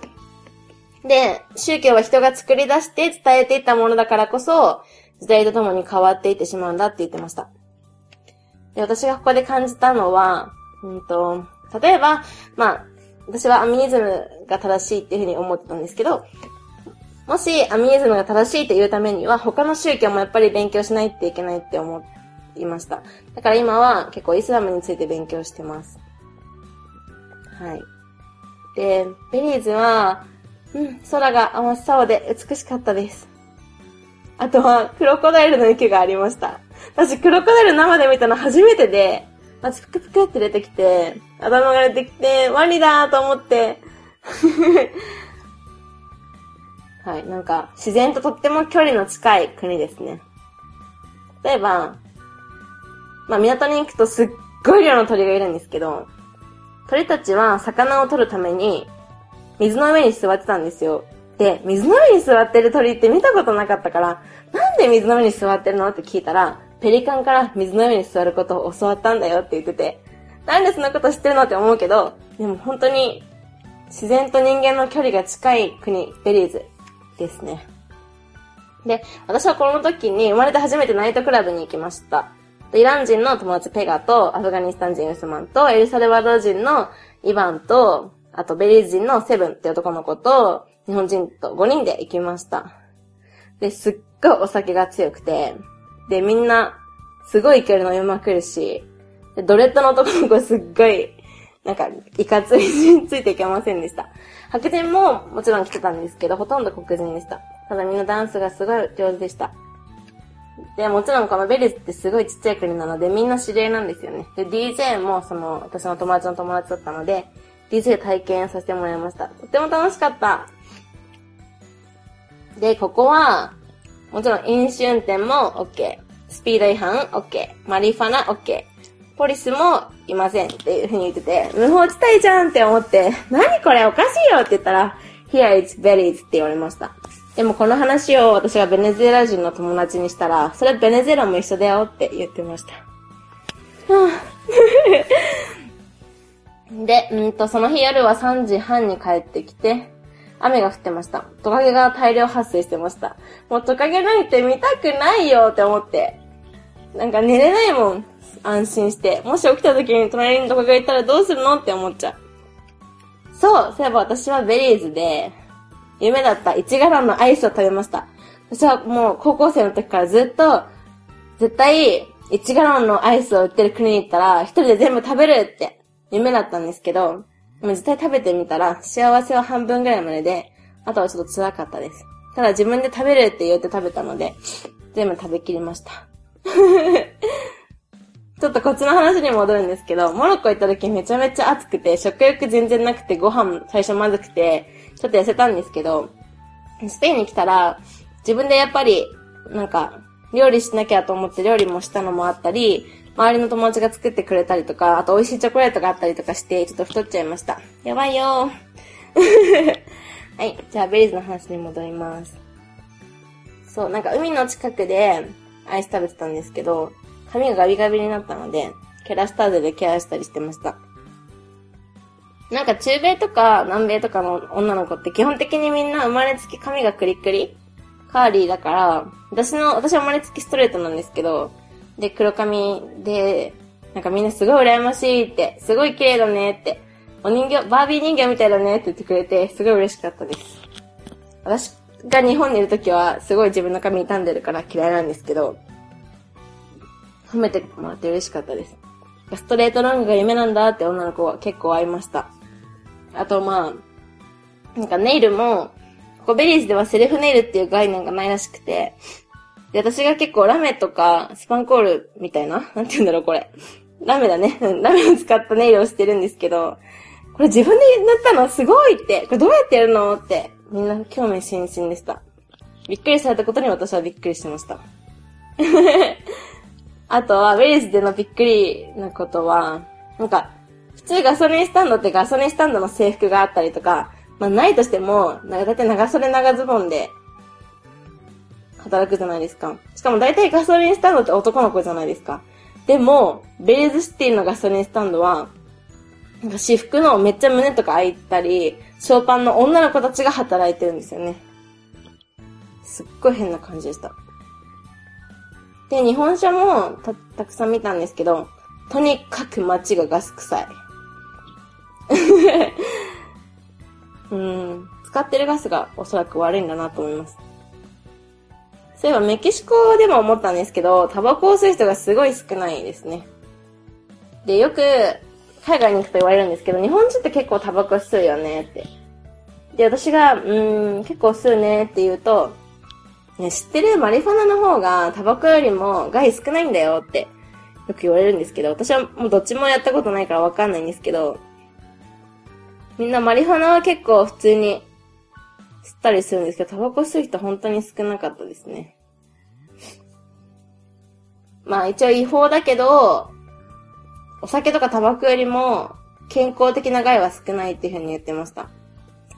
で、宗教は人が作り出して伝えていったものだからこそ、時代とともに変わっていってしまうんだって言ってました。で、私がここで感じたのは、うんと、例えば、まあ、私はアミニズムが正しいっていうふうに思ってたんですけど、もしアミニズムが正しいって言うためには、他の宗教もやっぱり勉強しないっていけないって思いました。だから今は結構イスラムについて勉強してます。はい。で、ベリーズは、うん、空が真っ青で美しかったです。あとは、クロコダイルの雪がありました。私、クロコダイル生で見たの初めてで、まず、ぷくぷくって出てきて、頭が出てきて、ワニだーと思って、はい、なんか、自然ととっても距離の近い国ですね。例えば、まあ、港に行くとすっごい量の鳥がいるんですけど、鳥たちは魚を取るために、水の上に座ってたんですよ。で、水の上に座ってる鳥って見たことなかったから、なんで水の上に座ってるのって聞いたら、ペリカンから水の上に座ることを教わったんだよって言ってて、なんでそんなこと知ってるのって思うけど、でも本当に自然と人間の距離が近い国、ベリーズですね。で、私はこの時に生まれて初めてナイトクラブに行きました。イラン人の友達ペガと、アフガニスタン人ウスマンと、エルサルバドル人のイバンと、あとベリーズ人のセブンって男の子と、日本人と5人で行きました。で、すっごいお酒が強くて、で、みんな、すごい勢いで飲みまくるし、ドレッドの男の子すっごい、なんか、いかついについていけませんでした。白人ももちろん来てたんですけど、ほとんど黒人でした。ただみんなダンスがすごい上手でした。で、もちろんこのベリーズってすごいちっちゃい国なので、みんな知り合いなんですよね。で、DJ もその、私の友達の友達だったので、DJ 体験させてもらいました。とっても楽しかった。で、ここは、もちろん飲酒運転も OK。スピード違反 OK。マリファナ OK。ポリスもいませんっていうふうに言ってて、無法地帯じゃんって思って、何これおかしいよって言ったら、Here it's berries って言われました。でもこの話を私がベネズエラ人の友達にしたら、それベネズエラも一緒だよって言ってました。はぁで、うんと、その日夜は3時半に帰ってきて、雨が降ってました。トカゲが大量発生してました。もうトカゲなんて見たくないよって思って。なんか寝れないもん。安心して。もし起きた時に隣にトカゲがいたらどうするのって思っちゃう。そう、そういえば私はベリーズで、夢だった1ガランのアイスを食べました。私はもう高校生の時からずっと、絶対1ガランのアイスを売ってる国に行ったら、一人で全部食べるって夢だったんですけど、も実際食べてみたら、幸せは半分ぐらいまでで、あとはちょっと辛かったです。ただ自分で食べるって言って食べたので、全部食べきりました。ちょっとこっちの話に戻るんですけど、モロッコ行った時めちゃめちゃ暑くて、食欲全然なくて、ご飯最初まずくて、ちょっと痩せたんですけど、スペインに来たら、自分でやっぱり、なんか、料理しなきゃと思って料理もしたのもあったり、周りの友達が作ってくれたりとか、あと美味しいチョコレートがあったりとかして、ちょっと太っちゃいました。やばいよー。はい、じゃあベリーズの話に戻ります。そう、なんか海の近くでアイス食べてたんですけど、髪がガビガビになったので、ケラスターゼでケアしたりしてました。なんか中米とか南米とかの女の子って基本的にみんな生まれつき髪がクリクリカーリーだから、私の、私は生まれつきストレートなんですけど、で、黒髪で、なんかみんなすごい羨ましいって、すごい綺麗だねって、お人形、バービー人形みたいだねって言ってくれて、すごい嬉しかったです。私が日本にいるときは、すごい自分の髪傷んでるから嫌いなんですけど、褒めてもらって嬉しかったです。ストレートロングが夢なんだって女の子は結構会いました。あとまあ、なんかネイルも、ここベリーズではセルフネイルっていう概念がないらしくて、で、私が結構ラメとかスパンコールみたいななんて言うんだろうこれ。ラメだね。ラメを使ったネイルをしてるんですけど、これ自分で塗ったの？すごいって、これどうやってやるの？って、みんな興味津々でした。びっくりされたことに私はびっくりしました。あとは、ウェリーズでのびっくりなことは、なんか、普通ガソリンスタンドってガソリンスタンドの制服があったりとか、まあないとしても、だいたい長袖長ズボンで働くじゃないですか。しかも大体ガソリンスタンドって男の子じゃないですか。でも、ベーズシティのガソリンスタンドは、なんか私服のめっちゃ胸とか開いたり、ショーパンの女の子たちが働いてるんですよね。すっごい変な感じでした。で、日本車もた、たくさん見たんですけど、とにかく街がガス臭い。うん。使ってるガスがおそらく悪いんだなと思います。そういえばメキシコでも思ったんですけど、タバコを吸う人がすごい少ないですね。で、よく、海外に行くと言われるんですけど、日本人って結構タバコ吸うよねって。で、私が、うーん、結構吸うねって言うと、ね、知ってる？マリファナの方がタバコよりも害少ないんだよってよく言われるんですけど、私はもうどっちもやったことないからわかんないんですけど、みんなマリファナは結構普通に吸ったりするんですけど、タバコ吸う人本当に少なかったですね。まあ一応違法だけど、お酒とかタバコよりも健康的な害は少ないっていうふうに言ってました。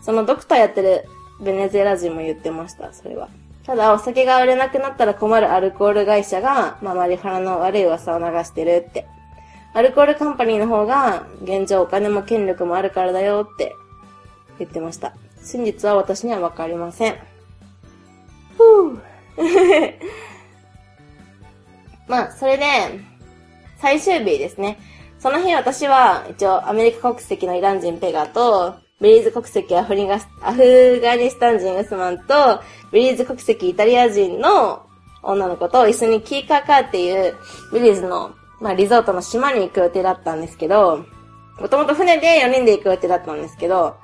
そのドクターやってるベネズエラ人も言ってました、それは。ただ、お酒が売れなくなったら困るアルコール会社が、まあ、マリファナの悪い噂を流してるって。アルコールカンパニーの方が、現状お金も権力もあるからだよって言ってました。真実は私にはわかりません。ふぅ。まあ、それで、最終日ですね。その日私は、一応アメリカ国籍のイラン人ペガと、ベリーズ国籍アフリガアフガニスタン人ウスマンと、ベリーズ国籍イタリア人の女の子と一緒にキーカーカーっていうベリーズの、まあ、リゾートの島に行く予定だったんですけど、もともと船で4人で行く予定だったんですけど、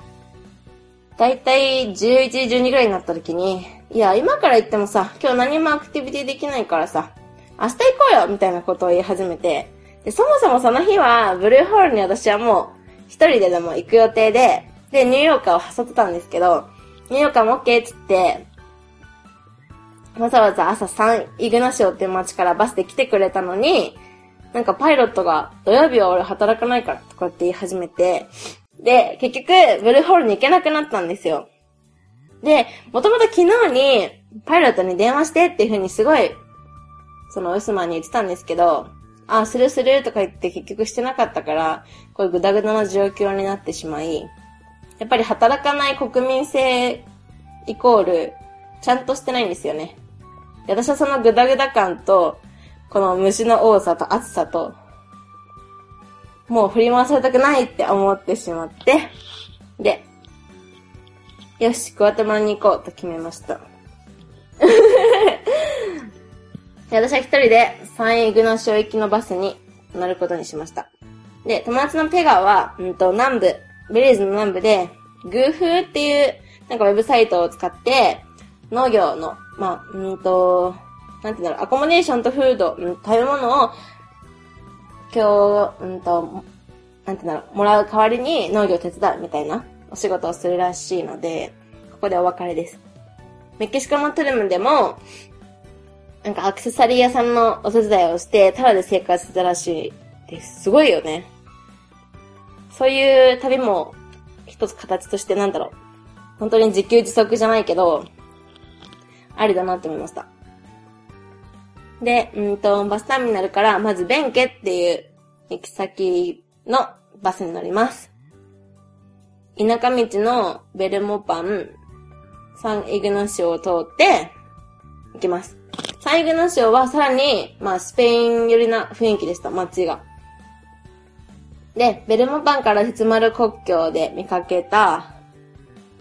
だいたい11時、12ぐらいになった時に、いや、今から行ってもさ、今日何もアクティビティできないからさ、明日行こうよみたいなことを言い始めて、で、そもそもその日は、ブルーホールに私はもう、一人ででも行く予定で、で、ニューヨーカーを誘ってたんですけど、ニューヨーカーも OK っつって、わざわざ朝3、イグナシオっていう街からバスで来てくれたのに、なんかパイロットが土曜日は俺働かないからとかって言い始めて、で、結局、ブルーホールに行けなくなったんですよ。で、もともと昨日に、パイロットに電話してっていう風にすごい、そのウスマンに言ってたんですけど、あ、するするとか言って結局してなかったから、こういうグダグダな状況になってしまい、やっぱり働かない国民性イコール、ちゃんとしてないんですよね。私はそのグダグダ感と、この虫の多さと暑さと、もう振り回されたくないって思ってしまって、で、よし、クワテマラに行こうと決めました。私は一人でサンイグの小域のバスに乗ることにしました。で、友達のペガは、うんと、南部、ベリーズの南部で、グーフーっていう、なんかウェブサイトを使って、農業の、まあ、うんと、なんていうんだろう、アコモデーションとフード、うん、食べ物を、今日、うんと、なんていうんだろう、もらう代わりに農業手伝うみたいなお仕事をするらしいので、ここでお別れです。メキシコのトゥルムでも、なんかアクセサリー屋さんのお手伝いをして、タダで生活してたらしいです。すごいよね。そういう旅も一つ形としてなんだろう。本当に自給自足じゃないけど、ありだなって思いました。で、うんと、バスターミナルからまずベンケっていう行き先のバスに乗ります。田舎道のベルモパン、サンイグナシオを通って行きます。サンイグナシオはさらに、まあ、スペイン寄りな雰囲気でした、街が。で、ベルモパンから鉄丸国境で見かけた、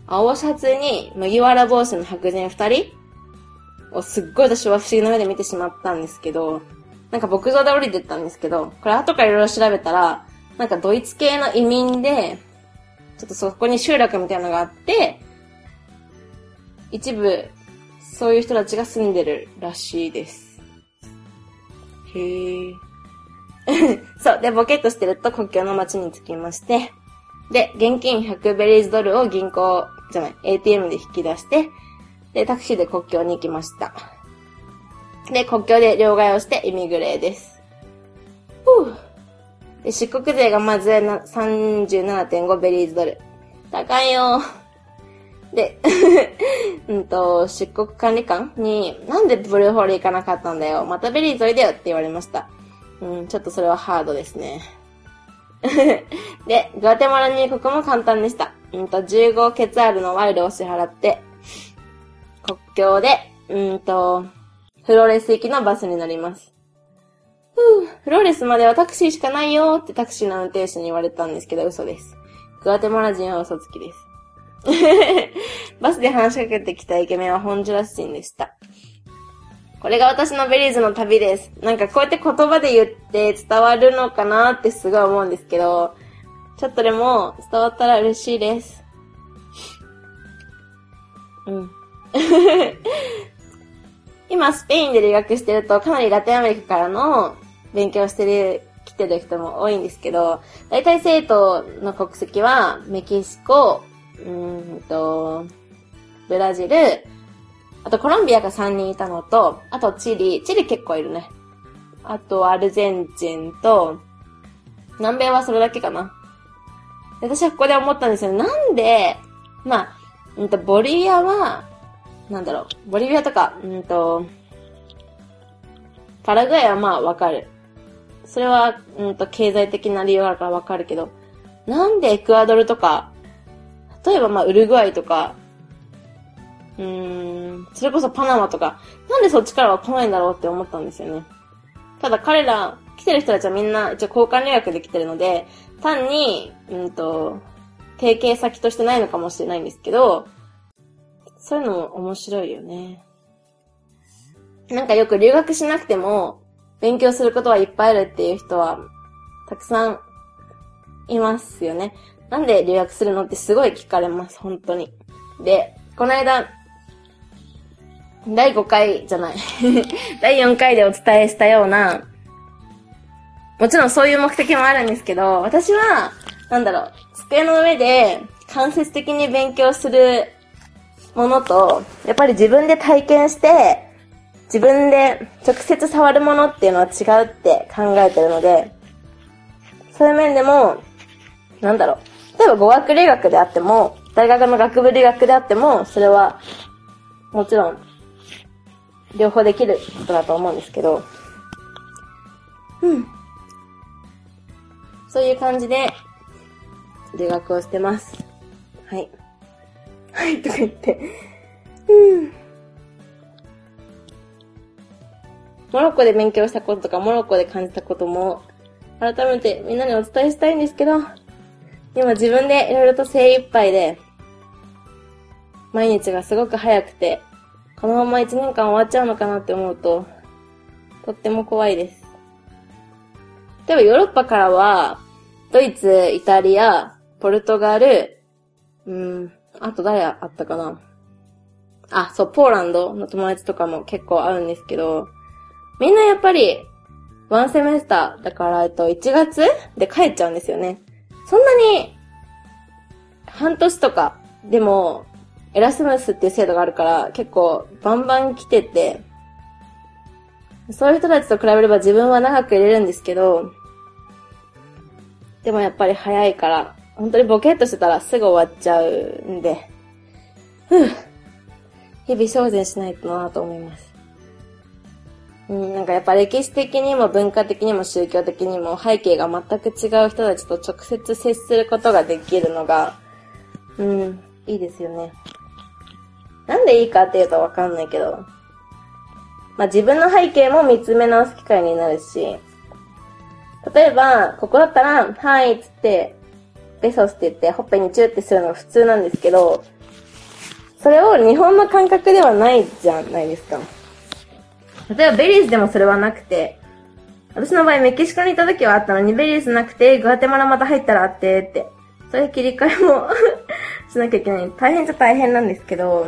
青シャツに麦わら帽子の白人二人をすっごい私は不思議な目で見てしまったんですけど、なんか牧場で降りてったんですけど、これ後からいろいろ調べたら、なんかドイツ系の移民で、ちょっとそこに集落みたいなのがあって、一部、そういう人たちが住んでるらしいです。へー。そう。で、ボケっとしてると国境の街に着きまして、で、現金100ベリーズドルを銀行、じゃない、ATM で引き出して、で、タクシーで国境に行きました。で、国境で両替をしてイミグレです。ふぅ。で、出国税がまず37.5ベリーズドル。高いよ。で、うんと、出国管理官に、なんでブルーホール行かなかったんだよ。またベリーズおいでよって言われました。うん、ちょっとそれはハードですね。で、グアテマラ入国も簡単でした。うんと、15ケツアールのワイルを支払って、国境で、うんと、フローレス行きのバスに乗ります。ふぅ、フローレスまではタクシーしかないよってタクシーの運転手に言われたんですけど嘘です。グアテマラ人は嘘つきです。バスで話しかけてきたイケメンはホンジュラス人でした。これが私のベリーズの旅です。なんかこうやって言葉で言って伝わるのかなってすごい思うんですけど、ちょっとでも伝わったら嬉しいです。うん。今、スペインで留学してると、かなりラテンアメリカからの勉強してる、来てる人も多いんですけど、大体生徒の国籍は、メキシコ、うんと、ブラジル、あとコロンビアが3人いたのと、あとチリ、チリ結構いるね。あとアルゼンチンと、南米はそれだけかな。私はここで思ったんですよ。なんで、まあ、うんと、ボリビアは、なんだろう、ボリビアとか、うんと、パラグアイはまあわかる。それは、うんと、経済的な理由があるからわかるけど、なんでエクアドルとか、例えばまあウルグアイとか、うーん、それこそパナマとか、なんでそっちからは来ないんだろうって思ったんですよね。ただ彼ら、来てる人たちはみんな一応交換留学で来てるので、単に、うんと、提携先としてないのかもしれないんですけど、そういうのも面白いよね。なんかよく留学しなくても、勉強することはいっぱいあるっていう人は、たくさんいますよね。なんで留学するのってすごい聞かれます、本当に。で、この間、第5回じゃない。第4回でお伝えしたような、もちろんそういう目的もあるんですけど、私は、なんだろう、机の上で間接的に勉強するものと、やっぱり自分で体験して、自分で直接触るものっていうのは違うって考えてるので、そういう面でも、なんだろう、例えば語学留学であっても、大学の学部留学であっても、それは、もちろん、両方できることだと思うんですけど、うん。そういう感じで、留学をしてます。はい。はい、とか言って。うん。モロッコで勉強したこととか、モロッコで感じたことも、改めてみんなにお伝えしたいんですけど、今自分でいろいろと精一杯で、毎日がすごく早くて、このまま一年間終わっちゃうのかなって思うと、とっても怖いです。例えばヨーロッパからは、ドイツ、イタリア、ポルトガル、うん、あと誰あったかな？あ、そう、ポーランドの友達とかも結構会うんですけど、みんなやっぱり、ワンセメスターだから、えっと、1月で帰っちゃうんですよね。そんなに、半年とか、でも、エラスムスっていう制度があるから、結構、バンバン来てて、そういう人たちと比べれば自分は長く入れるんですけど、でもやっぱり早いから、本当にボケっとしてたらすぐ終わっちゃうんで、ふぅ、日々精進しないとなと思います。うん、なんかやっぱ歴史的にも文化的にも宗教的にも背景が全く違う人たちと直接接することができるのが、うん、いいですよね。なんでいいかっていうとわかんないけど、まあ自分の背景も見つめ直す機会になるし、例えば、ここだったら、はいつって、 besosって言って、ほっぺにチューってするのが普通なんですけど、それを日本の感覚ではないじゃないですか。例えばベリーズでもそれはなくて、私の場合メキシコにいた時はあったのに、ベリーズなくて、グアテマラまた入ったらあってって、そういう切り替えも しなきゃいけない。大変じゃ大変なんですけど、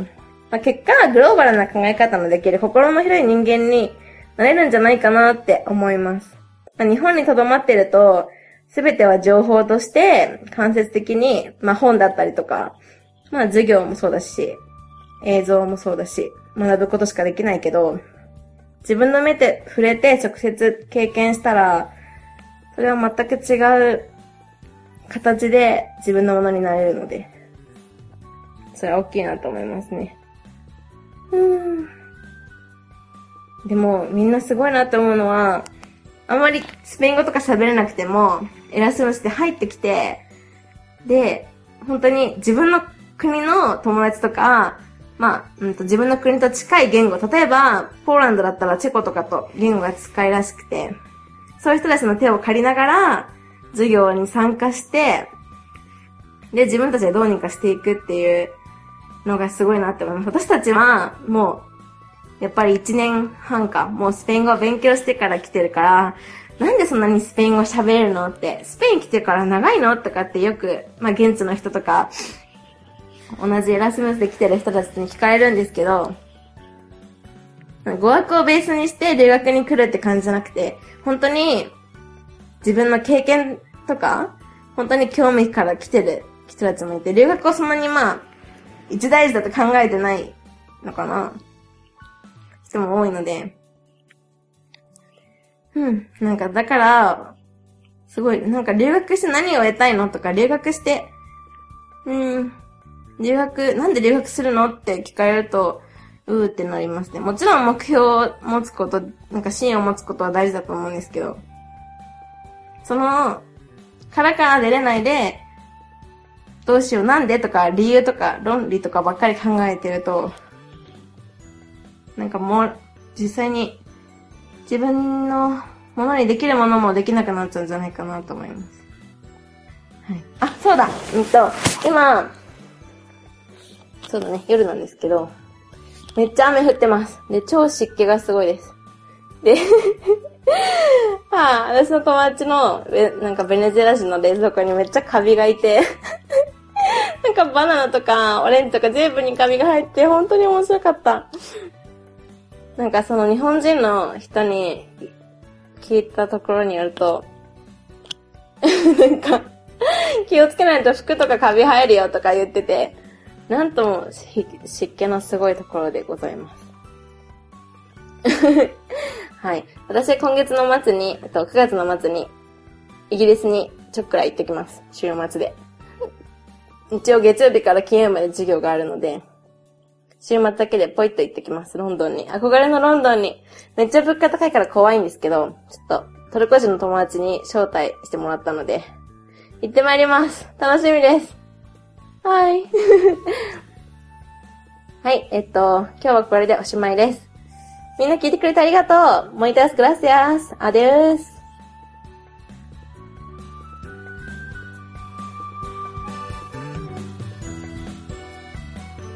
まあ、結果はグローバルな考え方のできる心の広い人間になれるんじゃないかなって思います。まあ、日本に留まってると、すべては情報として間接的に、まあ本だったりとか、まあ授業もそうだし、映像もそうだし、学ぶことしかできないけど、自分の目で触れて直接経験したら、それは全く違う形で自分のものになれるので、それは大きいなと思いますね。うん。でも、みんなすごいなって思うのは、あんまりスペイン語とか喋れなくても、エラスムスで入ってきて、で、本当に自分の国の友達とか、まあ、うんと自分の国と近い言語、例えば、ポーランドだったらチェコとかと言語が近いらしくて、そういう人たちの手を借りながら、授業に参加して、で、自分たちでどうにかしていくっていうのがすごいなって思います。私たちは、もう、やっぱり1年半か、もうスペイン語を勉強してから来てるから、なんでそんなにスペイン語喋れるのって、スペイン来てるから長いの？とかってよく、まあ現地の人とか、同じエラスムスで来てる人たちに聞かれるんですけど、語学をベースにして留学に来るって感じじゃなくて、本当に自分の経験とか、本当に興味から来てる人たちもいて、留学をそんなにまあ、一大事だと考えてないのかな。人も多いので、うん。なんか、だから、すごい、なんか留学して何を得たいのとか、留学して、うん、留学、なんで留学するのって聞かれると、うーってなりますね。もちろん目標を持つこと、なんか芯を持つことは大事だと思うんですけど、その、殻から出れないで、どうしよう、なんでとか、理由とか、論理とかばっかり考えてると、なんかもう、実際に、自分のものにできるものもできなくなっちゃうんじゃないかなと思います。はい。あ、そうだうんと、今、そうだね、夜なんですけど、めっちゃ雨降ってます。で、超湿気がすごいです。で、はあ、私の友達の、なんかベネズエラ人の冷蔵庫にめっちゃカビがいて、なんかバナナとかオレンジとか全部にカビが入って、本当に面白かった。なんかその日本人の人に聞いたところによると、なんか、気をつけないと服とかカビ生えるよとか言ってて、なんとも湿気のすごいところでございます。はい。私今月の末に、えっと、9月の末に、イギリスにちょっくら行ってきます。週末で。一応月曜日から金曜まで授業があるので、週末だけでポイッと行ってきます。ロンドンに。憧れのロンドンに。めっちゃ物価高いから怖いんですけど、ちょっとトルコ人の友達に招待してもらったので、行ってまいります。楽しみです。はい。はい、えっと、今日はこれでおしまいです。みんな聞いてくれてありがとう。Muchas gracias. Adiós.